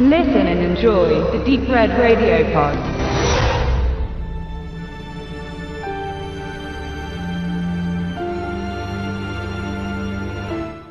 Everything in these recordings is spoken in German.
Listen and enjoy the Deep Red Radio Pod.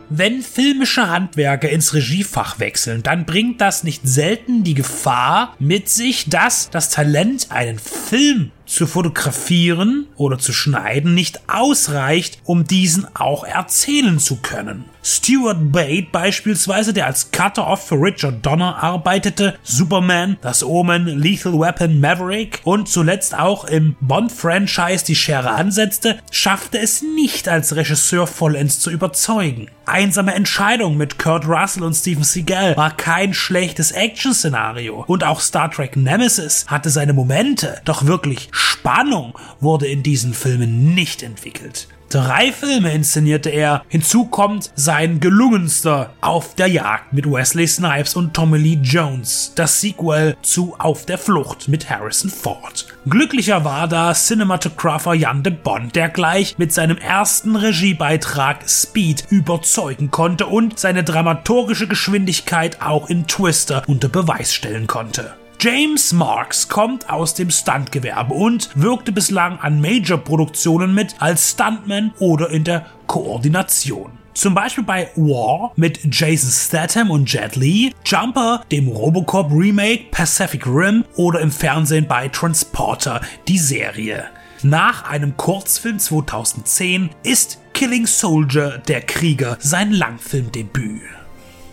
Wenn filmische Handwerker ins Regiefach wechseln, dann bringt das nicht selten die Gefahr mit sich, dass das Talent, einen Film zu fotografieren oder zu schneiden nicht ausreicht, um diesen auch erzählen zu können. Stuart Bate beispielsweise, der als Cutter-Off für Richard Donner arbeitete, Superman, Das Omen, Lethal Weapon, Maverick und zuletzt auch im Bond-Franchise die Schere ansetzte, schaffte es nicht als Regisseur vollends zu überzeugen. Einsame Entscheidung mit Kurt Russell und Steven Seagal war kein schlechtes Action-Szenario und auch Star Trek Nemesis hatte seine Momente, doch wirklich Spannung wurde in diesen Filmen nicht entwickelt. Drei Filme inszenierte er. Hinzu kommt sein gelungenster Auf der Jagd mit Wesley Snipes und Tommy Lee Jones, das Sequel zu Auf der Flucht mit Harrison Ford. Glücklicher war da Cinematographer Jan de Bond, der gleich mit seinem ersten Regiebeitrag Speed überzeugen konnte und seine dramaturgische Geschwindigkeit auch in Twister unter Beweis stellen konnte. James Marks kommt aus dem Stuntgewerbe und wirkte bislang an Major-Produktionen mit als Stuntman oder in der Koordination. Zum Beispiel bei War mit Jason Statham und Jet Li, Jumper, dem Robocop Remake, Pacific Rim oder im Fernsehen bei Transporter, die Serie. Nach einem Kurzfilm 2010 ist Killing Soldier, der Krieger, sein Langfilmdebüt.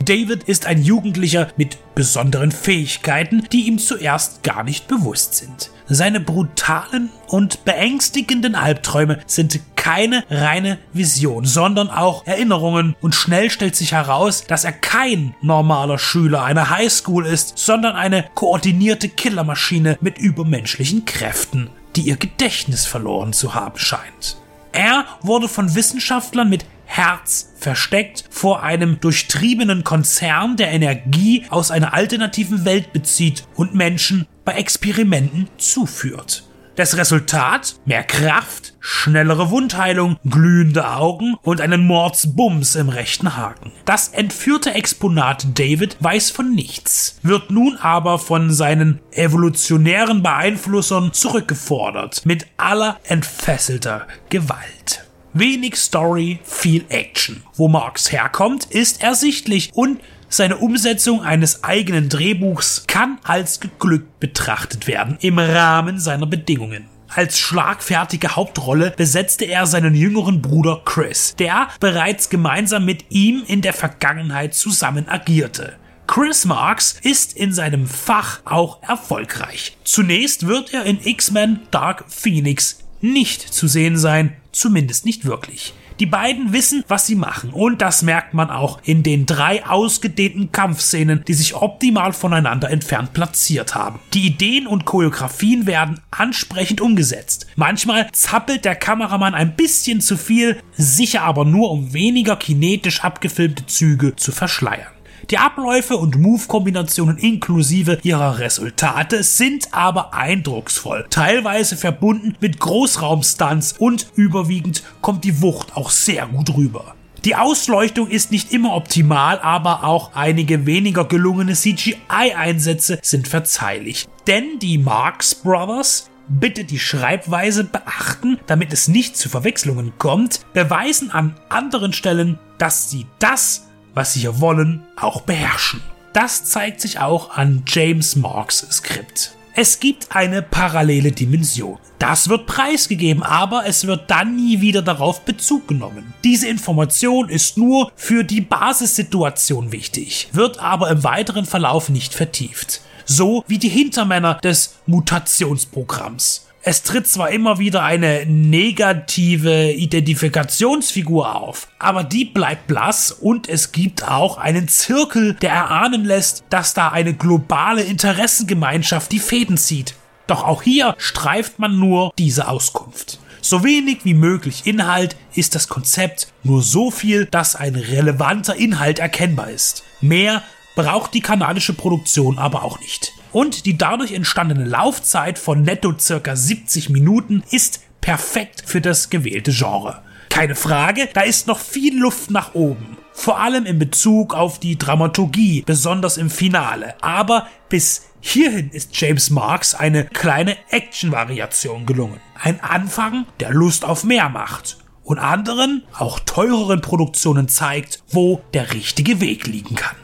David ist ein Jugendlicher mit besonderen Fähigkeiten, die ihm zuerst gar nicht bewusst sind. Seine brutalen und beängstigenden Albträume sind keine reine Vision, sondern auch Erinnerungen und schnell stellt sich heraus, dass er kein normaler Schüler einer Highschool ist, sondern eine koordinierte Killermaschine mit übermenschlichen Kräften, die ihr Gedächtnis verloren zu haben scheint. Er wurde von Wissenschaftlern mit Herz versteckt vor einem durchtriebenen Konzern, der Energie aus einer alternativen Welt bezieht und Menschen bei Experimenten zuführt. Das Resultat? Mehr Kraft, schnellere Wundheilung, glühende Augen und einen Mordsbums im rechten Haken. Das entführte Exponat David weiß von nichts, wird nun aber von seinen evolutionären Beeinflussern zurückgefordert, mit aller entfesselter Gewalt. Wenig Story, viel Action. Wo Marx herkommt, ist ersichtlich und seine Umsetzung eines eigenen Drehbuchs kann als geglückt betrachtet werden im Rahmen seiner Bedingungen. Als schlagfertige Hauptrolle besetzte er seinen jüngeren Bruder Chris, der bereits gemeinsam mit ihm in der Vergangenheit zusammen agierte. Chris Marks ist in seinem Fach auch erfolgreich. Zunächst wird er in X-Men Dark Phoenix nicht zu sehen sein, zumindest nicht wirklich. Die beiden wissen, was sie machen und das merkt man auch in den drei ausgedehnten Kampfszenen, die sich optimal voneinander entfernt platziert haben. Die Ideen und Choreografien werden ansprechend umgesetzt. Manchmal zappelt der Kameramann ein bisschen zu viel, sicher aber nur um weniger kinetisch abgefilmte Züge zu verschleiern. Die Abläufe und Move-Kombinationen inklusive ihrer Resultate sind aber eindrucksvoll, teilweise verbunden mit Großraumstunts und überwiegend kommt die Wucht auch sehr gut rüber. Die Ausleuchtung ist nicht immer optimal, aber auch einige weniger gelungene CGI-Einsätze sind verzeihlich. Denn die Marx Brothers bitte die Schreibweise beachten, damit es nicht zu Verwechslungen kommt, beweisen an anderen Stellen, dass sie das was sie hier wollen, auch beherrschen. Das zeigt sich auch an James Marks Skript. Es gibt eine parallele Dimension. Das wird preisgegeben, aber es wird dann nie wieder darauf Bezug genommen. Diese Information ist nur für die Basissituation wichtig, wird aber im weiteren Verlauf nicht vertieft. So wie die Hintermänner des Mutationsprogramms. Es tritt zwar immer wieder eine negative Identifikationsfigur auf, aber die bleibt blass und es gibt auch einen Zirkel, der erahnen lässt, dass da eine globale Interessengemeinschaft die Fäden zieht. Doch auch hier streift man nur diese Auskunft. So wenig wie möglich Inhalt ist das Konzept, nur so viel, dass ein relevanter Inhalt erkennbar ist. Mehr braucht die kanadische Produktion aber auch nicht und die dadurch entstandene Laufzeit von netto circa 70 Minuten ist perfekt für das gewählte Genre. Keine Frage, da ist noch viel Luft nach oben. Vor allem in Bezug auf die Dramaturgie, besonders im Finale. Aber bis hierhin ist James Marks eine kleine Action-Variation gelungen. Ein Anfang, der Lust auf mehr macht. Und anderen, auch teureren Produktionen zeigt, wo der richtige Weg liegen kann.